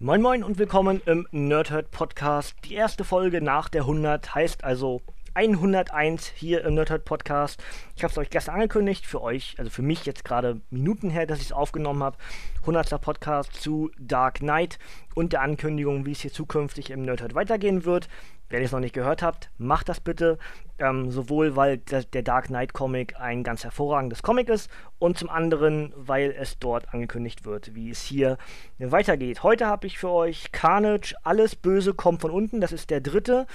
Moin Moin und willkommen im Nerdhurt Podcast. Die erste Folge nach der 100 heißt also 101 hier im Nerdhurt Podcast. Ich habe es euch gestern angekündigt, für euch, also für mich jetzt gerade Minuten her, dass ich es aufgenommen habe. 100. Podcast zu Dark Knight und der Ankündigung, wie es hier zukünftig im Nerdhurt weitergehen wird. Wenn ihr es noch nicht gehört habt, macht das bitte. Ähm, sowohl weil der, der, Dark Knight Comic ein ganz hervorragendes Comic ist und zum anderen, weil es dort angekündigt wird, wie es hier weitergeht. Heute habe ich für euch Carnage, alles Böse kommt von unten. Das ist der dritte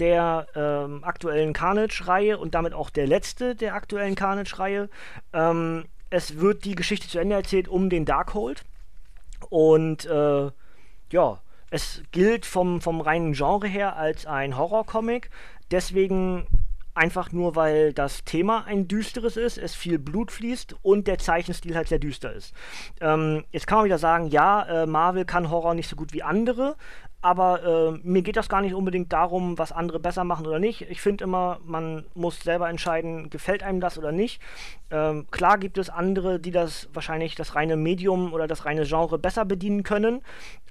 der ähm, aktuellen Carnage-Reihe und damit auch der letzte der aktuellen Carnage-Reihe. Ähm, es wird die Geschichte zu Ende erzählt um den Darkhold. Und äh, ja, es gilt vom, vom reinen Genre her als ein Horrorcomic. Deswegen einfach nur, weil das Thema ein düsteres ist, es viel Blut fließt und der Zeichenstil halt sehr düster ist. Ähm, jetzt kann man wieder sagen, ja, äh, Marvel kann Horror nicht so gut wie andere, aber äh, mir geht das gar nicht unbedingt darum, was andere besser machen oder nicht. Ich finde immer, man muss selber entscheiden, gefällt einem das oder nicht. Ähm, klar gibt es andere, die das wahrscheinlich das reine Medium oder das reine Genre besser bedienen können,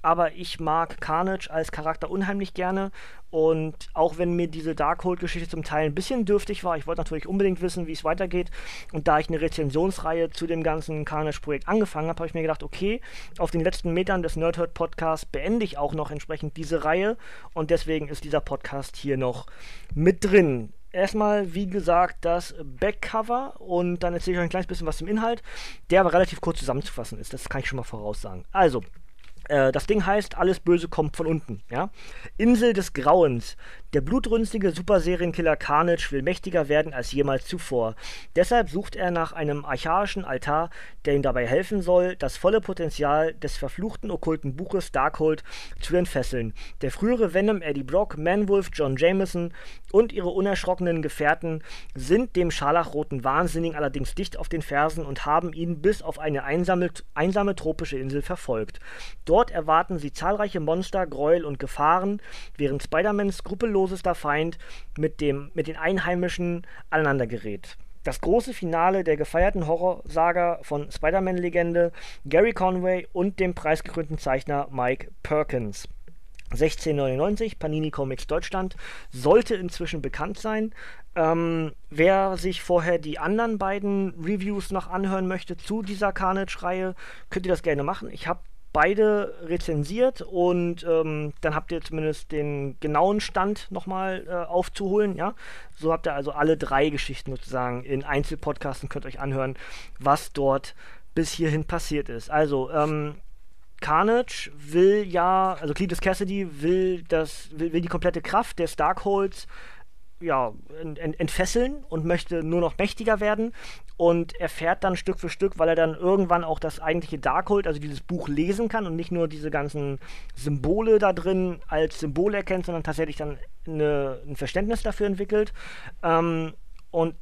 aber ich mag Carnage als Charakter unheimlich gerne und auch wenn mir diese Darkhold-Geschichte zum Teil ein bisschen dürftig war, ich wollte natürlich unbedingt wissen, wie es weitergeht. Und da ich eine Rezensionsreihe zu dem ganzen Carnage-Projekt angefangen habe, habe ich mir gedacht, okay, auf den letzten Metern des Nerdhurt-Podcasts beende ich auch noch entsprechend diese Reihe. Und deswegen ist dieser Podcast hier noch mit drin. Erstmal, wie gesagt, das Backcover und dann erzähle ich euch ein kleines bisschen was zum Inhalt, der aber relativ kurz zusammenzufassen ist. Das kann ich schon mal voraussagen. Also, das Ding heißt, alles Böse kommt von unten. Ja? Insel des Grauens. Der blutrünstige Superserienkiller Carnage will mächtiger werden als jemals zuvor. Deshalb sucht er nach einem archaischen Altar, der ihm dabei helfen soll, das volle Potenzial des verfluchten okkulten Buches Darkhold zu entfesseln. Der frühere Venom Eddie Brock, Manwolf John Jameson und ihre unerschrockenen Gefährten sind dem scharlachroten Wahnsinnigen allerdings dicht auf den Fersen und haben ihn bis auf eine einsame, einsame tropische Insel verfolgt. Dort erwarten sie zahlreiche Monster, Gräuel und Gefahren, während Spider-Mans skrupellos skrupellosester Feind mit, dem, mit den Einheimischen aneinandergerät. Das große Finale der gefeierten Horrorsaga von Spider-Man-Legende Gary Conway und dem preisgekrönten Zeichner Mike Perkins. 1699, Panini Comics Deutschland, sollte inzwischen bekannt sein. Ähm, wer sich vorher die anderen beiden Reviews noch anhören möchte zu dieser Carnage-Reihe, könnt ihr das gerne machen. Ich habe beide rezensiert und ähm, dann habt ihr zumindest den genauen Stand nochmal äh, aufzuholen, ja. So habt ihr also alle drei Geschichten sozusagen in Einzelpodcasten, könnt euch anhören, was dort bis hierhin passiert ist. Also, ähm, Carnage will ja, also Cletus Cassidy will das, will, will die komplette Kraft des Darkholds ja, ent, entfesseln und möchte nur noch mächtiger werden und erfährt dann Stück für Stück, weil er dann irgendwann auch das eigentliche Darkhold, also dieses Buch lesen kann und nicht nur diese ganzen Symbole da drin als Symbole erkennt, sondern tatsächlich dann eine, ein Verständnis dafür entwickelt ähm, und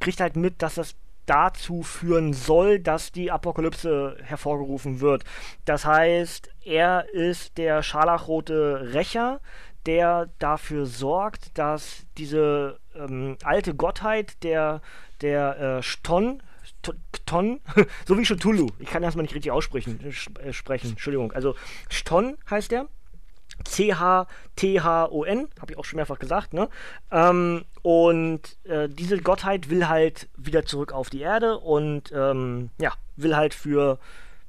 kriegt halt mit, dass das dazu führen soll, dass die Apokalypse hervorgerufen wird. Das heißt, er ist der scharlachrote Rächer, der dafür sorgt, dass diese ähm, alte Gottheit der, der äh, Ston, Ston, so wie Cthulhu, ich kann erstmal nicht richtig aussprechen, äh, sprechen, Entschuldigung, also Ston heißt der, C-H-T-H-O-N, habe ich auch schon mehrfach gesagt, ne? Ähm, und äh, diese Gottheit will halt wieder zurück auf die Erde und ähm, ja, will halt für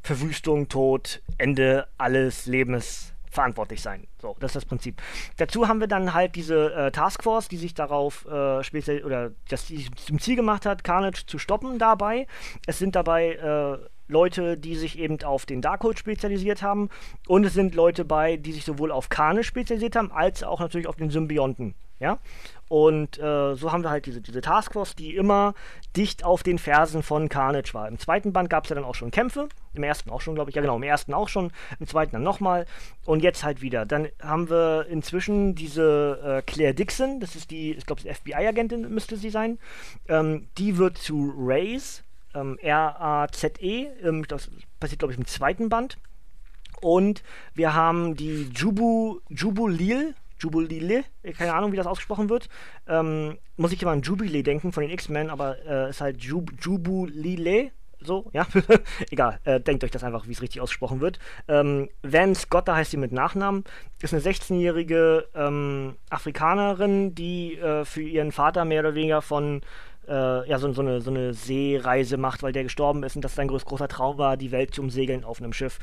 Verwüstung, Tod, Ende alles Lebens verantwortlich sein. So, das ist das Prinzip. Dazu haben wir dann halt diese äh, Taskforce, die sich darauf äh, speziell oder das die zum Ziel gemacht hat, Carnage zu stoppen dabei. Es sind dabei äh, Leute, die sich eben auf den Darkhold spezialisiert haben und es sind Leute bei, die sich sowohl auf Carnage spezialisiert haben, als auch natürlich auf den Symbionten. Ja? Und äh, so haben wir halt diese, diese Taskforce, die immer dicht auf den Fersen von Carnage war. Im zweiten Band gab es ja dann auch schon Kämpfe. Im ersten auch schon, glaube ich. Ja, genau, im ersten auch schon. Im zweiten dann nochmal. Und jetzt halt wieder. Dann haben wir inzwischen diese äh, Claire Dixon. Das ist die, ich glaube, FBI-Agentin müsste sie sein. Ähm, die wird zu Raze. Ähm, R-A-Z-E. Ähm, das passiert, glaube ich, im zweiten Band. Und wir haben die Jubu, Jubulil, Jubilee, keine Ahnung, wie das ausgesprochen wird. Ähm, muss ich immer an Jubilee denken von den X-Men, aber äh, ist halt Jub Jubilee. so, ja, egal, äh, denkt euch das einfach, wie es richtig ausgesprochen wird. Ähm, Van Scott, da heißt sie mit Nachnamen, ist eine 16-jährige ähm, Afrikanerin, die äh, für ihren Vater mehr oder weniger von äh, ja, so, so, eine, so eine Seereise macht, weil der gestorben ist und das sein groß, großer Traum war, die Welt zu umsegeln auf einem Schiff.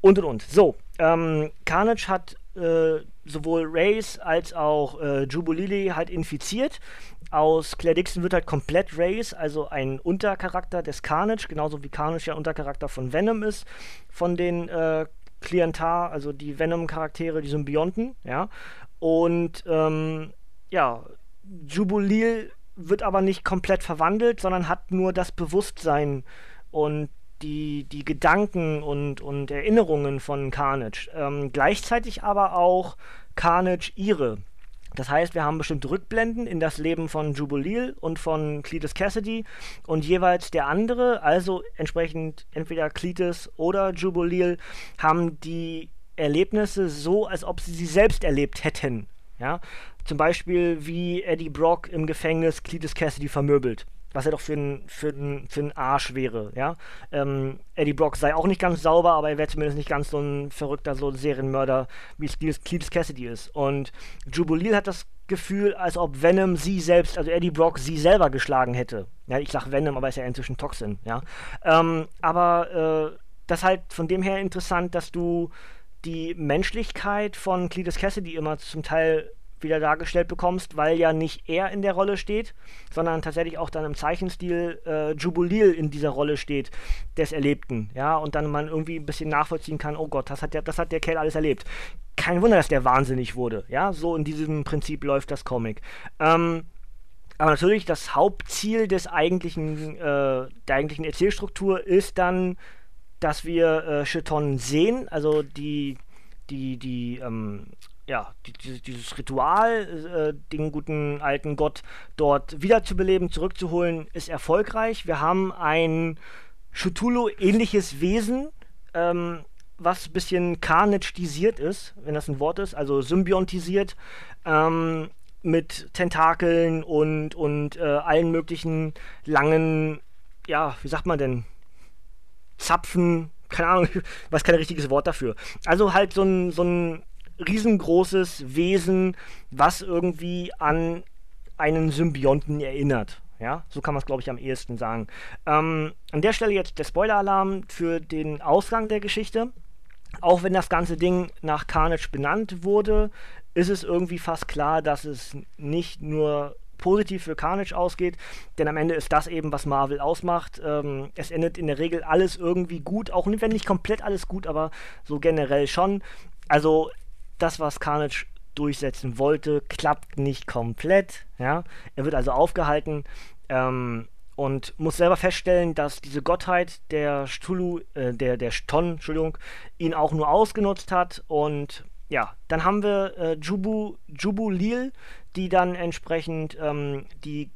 Und und und. So, ähm, Carnage hat äh, sowohl Race als auch äh, Jubilee halt infiziert. Aus Claire Dixon wird halt komplett Race, also ein Untercharakter des Carnage, genauso wie Carnage ja Untercharakter von Venom ist, von den äh, Klientar, also die Venom-Charaktere, die Symbionten, ja. Und ähm, ja, Jubilee wird aber nicht komplett verwandelt, sondern hat nur das Bewusstsein und die, die Gedanken und, und Erinnerungen von Carnage. Ähm, gleichzeitig aber auch Carnage ihre. Das heißt, wir haben bestimmte Rückblenden in das Leben von Jubilee und von Cletus Cassidy und jeweils der andere, also entsprechend entweder Cletus oder Jubilee, haben die Erlebnisse so, als ob sie sie selbst erlebt hätten. Ja? Zum Beispiel, wie Eddie Brock im Gefängnis Cletus Cassidy vermöbelt. Was er doch für ein, für ein, für ein Arsch wäre, ja. Ähm, Eddie Brock sei auch nicht ganz sauber, aber er wäre zumindest nicht ganz so ein verrückter so ein Serienmörder, wie Cletus Cassidy ist. Und Jubilee hat das Gefühl, als ob Venom sie selbst, also Eddie Brock, sie selber geschlagen hätte. Ja, ich sag Venom, aber ist ja inzwischen Toxin, ja. Ähm, aber äh, das halt von dem her interessant, dass du die Menschlichkeit von Cletus Cassidy immer zum Teil wieder dargestellt bekommst, weil ja nicht er in der Rolle steht, sondern tatsächlich auch dann im Zeichenstil äh, Jubilil in dieser Rolle steht, des Erlebten, ja, und dann man irgendwie ein bisschen nachvollziehen kann, oh Gott, das hat der, das hat der Kerl alles erlebt. Kein Wunder, dass der wahnsinnig wurde, ja, so in diesem Prinzip läuft das Comic. Ähm, aber natürlich, das Hauptziel des eigentlichen, äh, der eigentlichen Erzählstruktur ist dann, dass wir äh, Cheton sehen, also die, die, die, ähm, ja, die, dieses Ritual, äh, den guten alten Gott dort wiederzubeleben, zurückzuholen, ist erfolgreich. Wir haben ein Cthulhu-ähnliches Wesen, ähm, was ein bisschen karnetisiert ist, wenn das ein Wort ist, also symbiontisiert, ähm, mit Tentakeln und, und äh, allen möglichen langen, ja, wie sagt man denn, Zapfen, keine Ahnung, weiß kein richtiges Wort dafür. Also halt so ein, so ein riesengroßes Wesen, was irgendwie an einen Symbionten erinnert. Ja, so kann man es, glaube ich, am ehesten sagen. Ähm, an der Stelle jetzt der Spoiler-Alarm für den Ausgang der Geschichte. Auch wenn das ganze Ding nach Carnage benannt wurde, ist es irgendwie fast klar, dass es nicht nur positiv für Carnage ausgeht, denn am Ende ist das eben, was Marvel ausmacht. Ähm, es endet in der Regel alles irgendwie gut, auch wenn nicht komplett alles gut, aber so generell schon. Also das, was Carnage durchsetzen wollte, klappt nicht komplett. Ja? Er wird also aufgehalten ähm, und muss selber feststellen, dass diese Gottheit der Stulu, äh, der, der Ston, Entschuldigung, ihn auch nur ausgenutzt hat. Und ja, dann haben wir äh, Jubu, Jubu Lil, die dann entsprechend ähm, die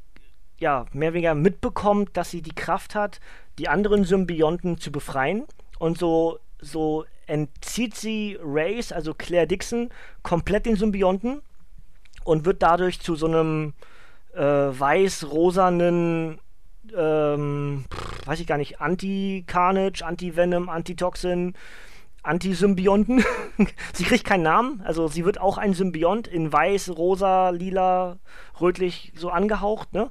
ja, mehr oder weniger mitbekommt, dass sie die Kraft hat, die anderen Symbionten zu befreien. Und so, so entzieht sie Race, also Claire Dixon, komplett den Symbionten und wird dadurch zu so einem äh, weiß-rosanen, ähm, weiß ich gar nicht, Anti-Carnage, Anti-Venom, Anti-Toxin, Anti-Symbionten. sie kriegt keinen Namen, also sie wird auch ein Symbiont in weiß, rosa, lila, rötlich so angehaucht, ne?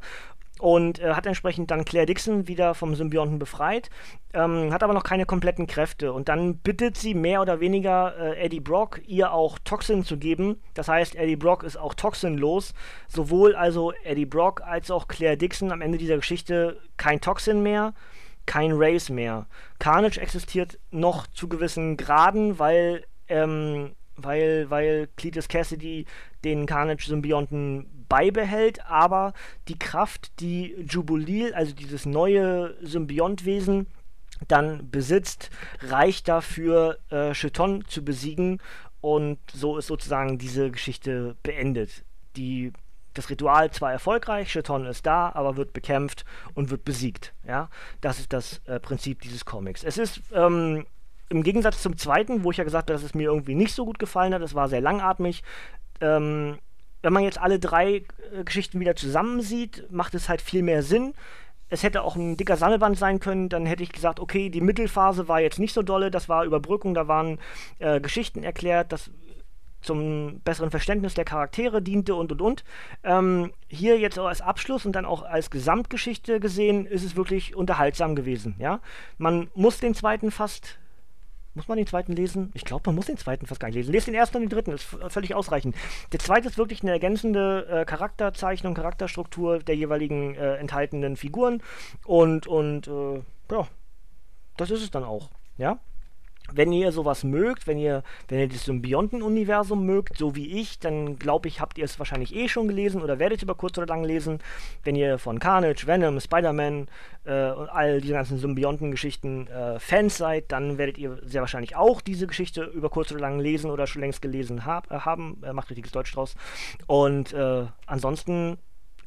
Und äh, hat entsprechend dann Claire Dixon wieder vom Symbionten befreit, ähm, hat aber noch keine kompletten Kräfte. Und dann bittet sie mehr oder weniger äh, Eddie Brock, ihr auch Toxin zu geben. Das heißt, Eddie Brock ist auch toxinlos. Sowohl also Eddie Brock als auch Claire Dixon am Ende dieser Geschichte kein Toxin mehr, kein Race mehr. Carnage existiert noch zu gewissen Graden, weil ähm, weil, weil Cletus Cassidy den Carnage-Symbionten beibehält, aber die Kraft, die Jubilee, also dieses neue Symbiontwesen, dann besitzt, reicht dafür, äh, Cheton zu besiegen und so ist sozusagen diese Geschichte beendet. Die, das Ritual zwar erfolgreich, Cheton ist da, aber wird bekämpft und wird besiegt. Ja? Das ist das äh, Prinzip dieses Comics. Es ist ähm, im Gegensatz zum zweiten, wo ich ja gesagt habe, dass es mir irgendwie nicht so gut gefallen hat, es war sehr langatmig, ähm, wenn man jetzt alle drei äh, Geschichten wieder zusammensieht, macht es halt viel mehr Sinn. es hätte auch ein dicker Sammelband sein können, dann hätte ich gesagt, okay, die Mittelphase war jetzt nicht so dolle, das war Überbrückung, da waren äh, Geschichten erklärt, das zum besseren Verständnis der Charaktere diente und und und. Ähm, hier jetzt auch als Abschluss und dann auch als Gesamtgeschichte gesehen, ist es wirklich unterhaltsam gewesen. Ja, man muss den zweiten fast muss man den zweiten lesen? Ich glaube, man muss den zweiten fast gar nicht lesen. Lest den ersten und den dritten, ist völlig ausreichend. Der zweite ist wirklich eine ergänzende äh, Charakterzeichnung, Charakterstruktur der jeweiligen äh, enthaltenen Figuren. Und, und äh, ja, das ist es dann auch. Ja wenn ihr sowas mögt, wenn ihr, wenn ihr das Symbionten-Universum mögt, so wie ich, dann glaube ich, habt ihr es wahrscheinlich eh schon gelesen oder werdet über kurz oder lang lesen. Wenn ihr von Carnage, Venom, Spider-Man äh, und all diese ganzen Symbionten-Geschichten äh, Fans seid, dann werdet ihr sehr wahrscheinlich auch diese Geschichte über kurz oder lang lesen oder schon längst gelesen hab, äh, haben. macht richtiges Deutsch draus. Und äh, ansonsten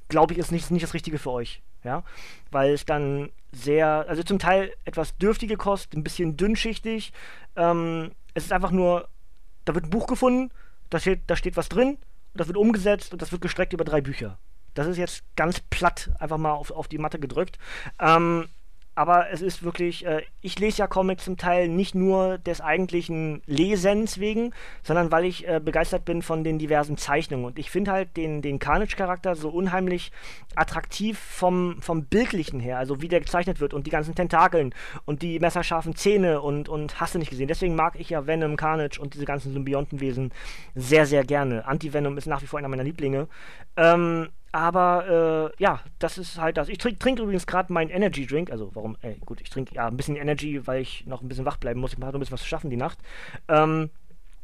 glaube ich, ist nicht, nicht das Richtige für euch ja, weil es dann sehr, also zum Teil etwas dürftige Kost, ein bisschen dünnschichtig. Ähm, es ist einfach nur, da wird ein Buch gefunden, da steht, da steht was drin, das wird umgesetzt und das wird gestreckt über drei Bücher. Das ist jetzt ganz platt einfach mal auf, auf die Matte gedrückt. Ähm, aber es ist wirklich, äh, ich lese ja Comics zum Teil nicht nur des eigentlichen Lesens wegen, sondern weil ich äh, begeistert bin von den diversen Zeichnungen. Und ich finde halt den, den Carnage-Charakter so unheimlich attraktiv vom, vom Bildlichen her, also wie der gezeichnet wird und die ganzen Tentakeln und die messerscharfen Zähne und, und hast du nicht gesehen. Deswegen mag ich ja Venom, Carnage und diese ganzen Symbiontenwesen sehr, sehr gerne. Anti-Venom ist nach wie vor einer meiner Lieblinge. Ähm, aber äh, ja, das ist halt das. Ich trinke trink übrigens gerade meinen Energy Drink. Also warum? Ey, gut, ich trinke ja ein bisschen Energy, weil ich noch ein bisschen wach bleiben muss. Ich mache noch ein bisschen was zu schaffen die Nacht. Ähm,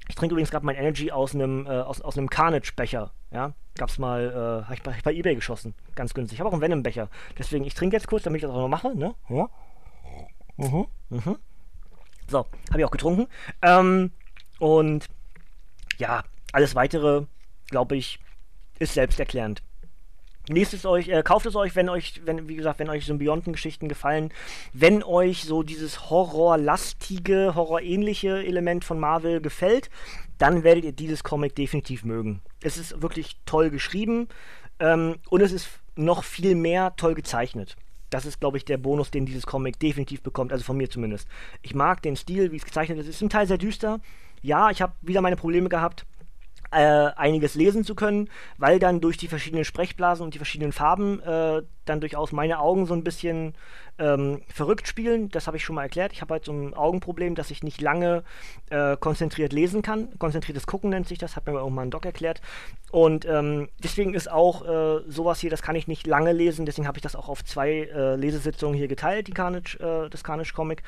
ich trinke übrigens gerade mein Energy aus einem äh, aus, aus einem Carnage-Becher. Ja, gab's mal, äh, habe ich bei, bei eBay geschossen, ganz günstig. Ich habe auch einen Venom-Becher. Deswegen, ich trinke jetzt kurz, damit ich das auch noch mache. Ne? Ja. Mhm. Mhm. So, habe ich auch getrunken. Ähm, und ja, alles weitere, glaube ich, ist selbsterklärend. Lest es euch, äh, kauft es euch, wenn euch, wenn, wie gesagt, wenn euch Symbionten-Geschichten gefallen, wenn euch so dieses horrorlastige, horrorähnliche Element von Marvel gefällt, dann werdet ihr dieses Comic definitiv mögen. Es ist wirklich toll geschrieben ähm, und es ist noch viel mehr toll gezeichnet. Das ist, glaube ich, der Bonus, den dieses Comic definitiv bekommt, also von mir zumindest. Ich mag den Stil, wie es gezeichnet ist. Es ist zum Teil sehr düster. Ja, ich habe wieder meine Probleme gehabt äh, einiges lesen zu können, weil dann durch die verschiedenen Sprechblasen und die verschiedenen Farben äh, dann durchaus meine Augen so ein bisschen ähm, verrückt spielen. Das habe ich schon mal erklärt. Ich habe halt so ein Augenproblem, dass ich nicht lange äh, konzentriert lesen kann. Konzentriertes Gucken nennt sich das, hat mir irgendwann ein Doc erklärt. Und ähm, deswegen ist auch äh, sowas hier, das kann ich nicht lange lesen. Deswegen habe ich das auch auf zwei äh, Lesesitzungen hier geteilt, die Carnage, äh, das Carnage-Comic.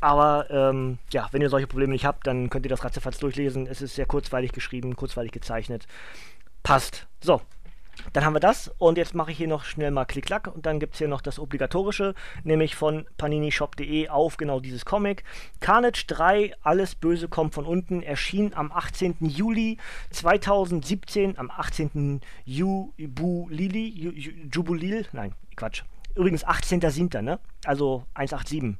Aber ähm, ja, wenn ihr solche Probleme nicht habt, dann könnt ihr das ratzefatz durchlesen. Es ist sehr kurzweilig geschrieben, kurzweilig gezeichnet. Passt. So, dann haben wir das und jetzt mache ich hier noch schnell mal Klick-Klack und dann gibt es hier noch das obligatorische, nämlich von paninishop.de auf genau dieses Comic. Carnage 3, Alles Böse kommt von unten, erschien am 18. Juli 2017, am 18. Jubilili, Jubilil, nein, Quatsch. Übrigens 18.07., ne? Also 187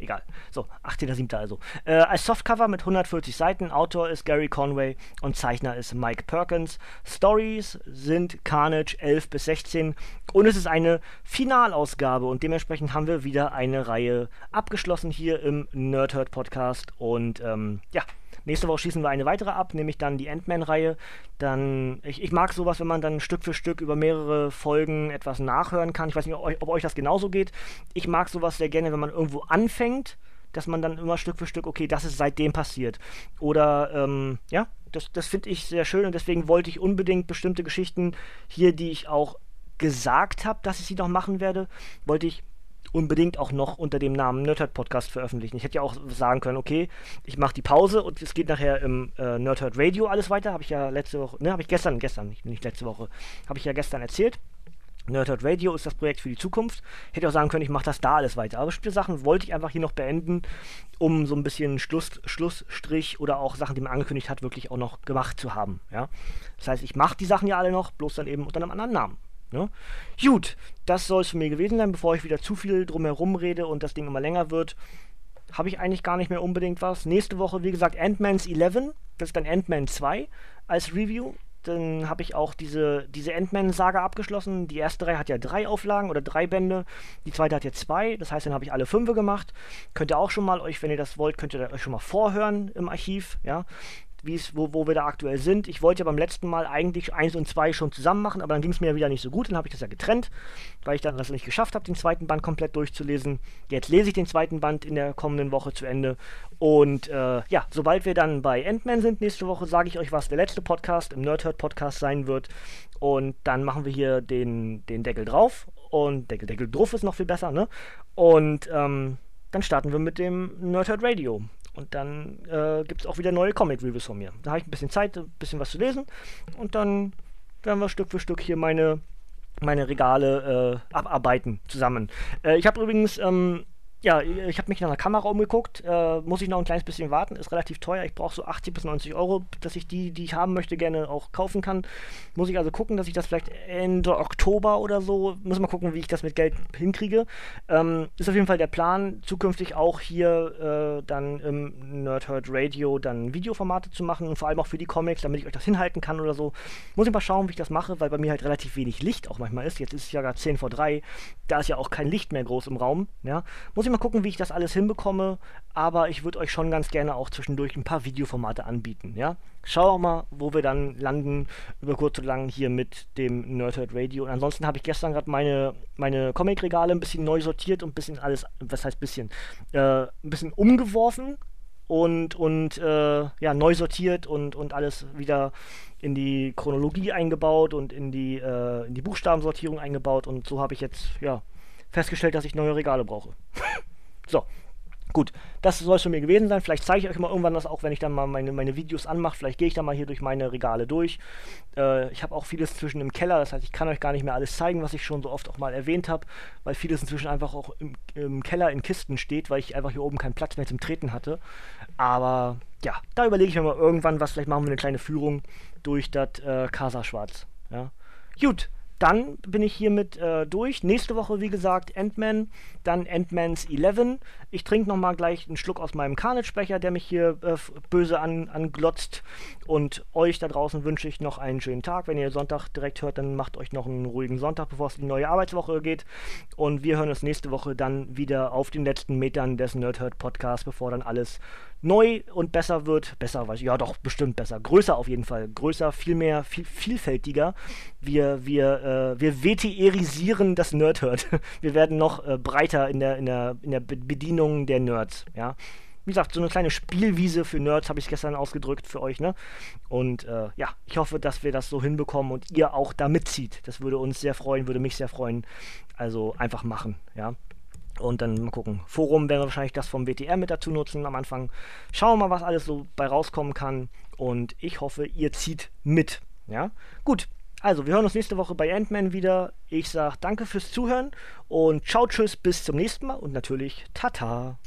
egal. So, 18.07. also. Äh, als Softcover mit 140 Seiten. Autor ist Gary Conway und Zeichner ist Mike Perkins. Stories sind Carnage 11 bis 16 und es ist eine Finalausgabe und dementsprechend haben wir wieder eine Reihe abgeschlossen hier im Nerdhurt Podcast und ähm, ja, Nächste Woche schießen wir eine weitere ab, nämlich dann die Ant-Man-Reihe. Dann, ich, ich mag sowas, wenn man dann Stück für Stück über mehrere Folgen etwas nachhören kann. Ich weiß nicht, ob euch, ob euch das genauso geht. Ich mag sowas sehr gerne, wenn man irgendwo anfängt, dass man dann immer Stück für Stück, okay, das ist seitdem passiert. Oder, ähm, ja, das, das finde ich sehr schön und deswegen wollte ich unbedingt bestimmte Geschichten hier, die ich auch gesagt habe, dass ich sie noch machen werde, wollte ich unbedingt auch noch unter dem Namen Nerdhurt Podcast veröffentlichen. Ich hätte ja auch sagen können, okay, ich mache die Pause und es geht nachher im äh, Nerdhurt Radio alles weiter. Habe ich ja letzte Woche, ne, habe ich gestern, gestern, nicht, nicht letzte Woche, habe ich ja gestern erzählt. Nerdhurt Radio ist das Projekt für die Zukunft. Hätte auch sagen können, ich mache das da alles weiter. Aber bestimmte Sachen wollte ich einfach hier noch beenden, um so ein bisschen Schluss, Schlussstrich oder auch Sachen, die man angekündigt hat, wirklich auch noch gemacht zu haben. Ja? Das heißt, ich mache die Sachen ja alle noch, bloß dann eben unter einem anderen Namen. Ne? Gut, das soll es von mir gewesen sein, bevor ich wieder zu viel drumherum rede und das Ding immer länger wird. Habe ich eigentlich gar nicht mehr unbedingt was. Nächste Woche, wie gesagt, Ant-Man's 11. Das ist dann Ant-Man 2 als Review. dann habe ich auch diese, diese Ant-Man-Saga abgeschlossen. Die erste Reihe hat ja drei Auflagen oder drei Bände. Die zweite hat ja zwei. Das heißt, dann habe ich alle fünf gemacht. Könnt ihr auch schon mal euch, wenn ihr das wollt, könnt ihr euch schon mal vorhören im Archiv. Ja, wo, wo wir da aktuell sind. Ich wollte ja beim letzten Mal eigentlich 1 und 2 schon zusammen machen, aber dann ging es mir ja wieder nicht so gut. Dann habe ich das ja getrennt, weil ich dann das nicht geschafft habe, den zweiten Band komplett durchzulesen. Jetzt lese ich den zweiten Band in der kommenden Woche zu Ende. Und äh, ja, sobald wir dann bei Ant-Man sind nächste Woche, sage ich euch, was der letzte Podcast im Nerdhurt Podcast sein wird. Und dann machen wir hier den, den Deckel drauf. Und Deckel, Deckel drauf ist noch viel besser, ne? Und ähm, dann starten wir mit dem Nerdhurt Radio. Und dann äh, gibt es auch wieder neue Comic-Reviews von mir. Da habe ich ein bisschen Zeit, ein bisschen was zu lesen. Und dann werden wir Stück für Stück hier meine, meine Regale äh, abarbeiten zusammen. Äh, ich habe übrigens ähm, ja, ich habe mich nach einer Kamera umgeguckt. Äh, muss ich noch ein kleines bisschen warten. Ist relativ teuer. Ich brauche so 80 bis 90 Euro, dass ich die, die ich haben möchte, gerne auch kaufen kann. Muss ich also gucken, dass ich das vielleicht Ende Oktober oder so. Muss mal gucken, wie ich das mit Geld hinkriege. Ähm, ist auf jeden Fall der Plan, zukünftig auch hier äh, dann im Nerdhurt Radio dann Videoformate zu machen und vor allem auch für die Comics, damit ich euch das hinhalten kann oder so. Muss ich mal schauen, wie ich das mache, weil bei mir halt relativ wenig Licht auch manchmal ist. Jetzt ist es ja gerade 10 vor 3. Da ist ja auch kein Licht mehr groß im Raum. Ja. Muss ich mal gucken, wie ich das alles hinbekomme, aber ich würde euch schon ganz gerne auch zwischendurch ein paar Videoformate anbieten, ja. Schau mal, wo wir dann landen, über kurz oder lang hier mit dem Nerdhead Radio. Und ansonsten habe ich gestern gerade meine, meine Comic-Regale ein bisschen neu sortiert und ein bisschen alles, was heißt bisschen, äh, ein bisschen umgeworfen und, und äh, ja, neu sortiert und, und alles wieder in die Chronologie eingebaut und in die, äh, in die Buchstabensortierung eingebaut und so habe ich jetzt, ja, festgestellt, dass ich neue Regale brauche. so, Gut, das soll es von mir gewesen sein. Vielleicht zeige ich euch mal irgendwann das auch, wenn ich dann mal meine, meine Videos anmache. Vielleicht gehe ich dann mal hier durch meine Regale durch. Äh, ich habe auch vieles zwischen im Keller, das heißt, ich kann euch gar nicht mehr alles zeigen, was ich schon so oft auch mal erwähnt habe, weil vieles inzwischen einfach auch im, im, Keller in Kisten steht, weil ich einfach hier oben keinen Platz mehr zum Treten hatte. Aber ja, da überlege ich mir mal irgendwann was. Vielleicht machen wir eine kleine Führung durch das äh, Casa Schwarz. Ja. Gut, dann bin ich hiermit äh, durch. Nächste Woche, wie gesagt, Ant-Man, dann Ant-Man's 11. Ich trinke nochmal gleich einen Schluck aus meinem Carnage-Becher, der mich hier äh, böse an, anglotzt. Und euch da draußen wünsche ich noch einen schönen Tag. Wenn ihr Sonntag direkt hört, dann macht euch noch einen ruhigen Sonntag, bevor es in die neue Arbeitswoche geht. Und wir hören uns nächste Woche dann wieder auf den letzten Metern des Nerdhurt Podcasts, bevor dann alles neu und besser wird. Besser, weiß ich, ja doch, bestimmt besser. Größer auf jeden Fall. Größer, viel mehr, viel vielfältiger. Wir, wir, äh, wir WTRisieren das Nerdhurt. wir werden noch äh, breiter in der, in, der, in der Bedienung der Nerds, ja. Wie gesagt, so eine kleine Spielwiese für Nerds habe ich gestern ausgedrückt für euch, ne? Und äh, ja, ich hoffe, dass wir das so hinbekommen und ihr auch da mitzieht. Das würde uns sehr freuen, würde mich sehr freuen. Also einfach machen, ja. Und dann mal gucken. Forum werden wir wahrscheinlich das vom WTR mit dazu nutzen am Anfang. Schauen wir mal, was alles so bei rauskommen kann. Und ich hoffe, ihr zieht mit. Ja, gut. Also, wir hören uns nächste Woche bei Ant-Man wieder. Ich sage danke fürs Zuhören und ciao, tschüss, bis zum nächsten Mal und natürlich Tata.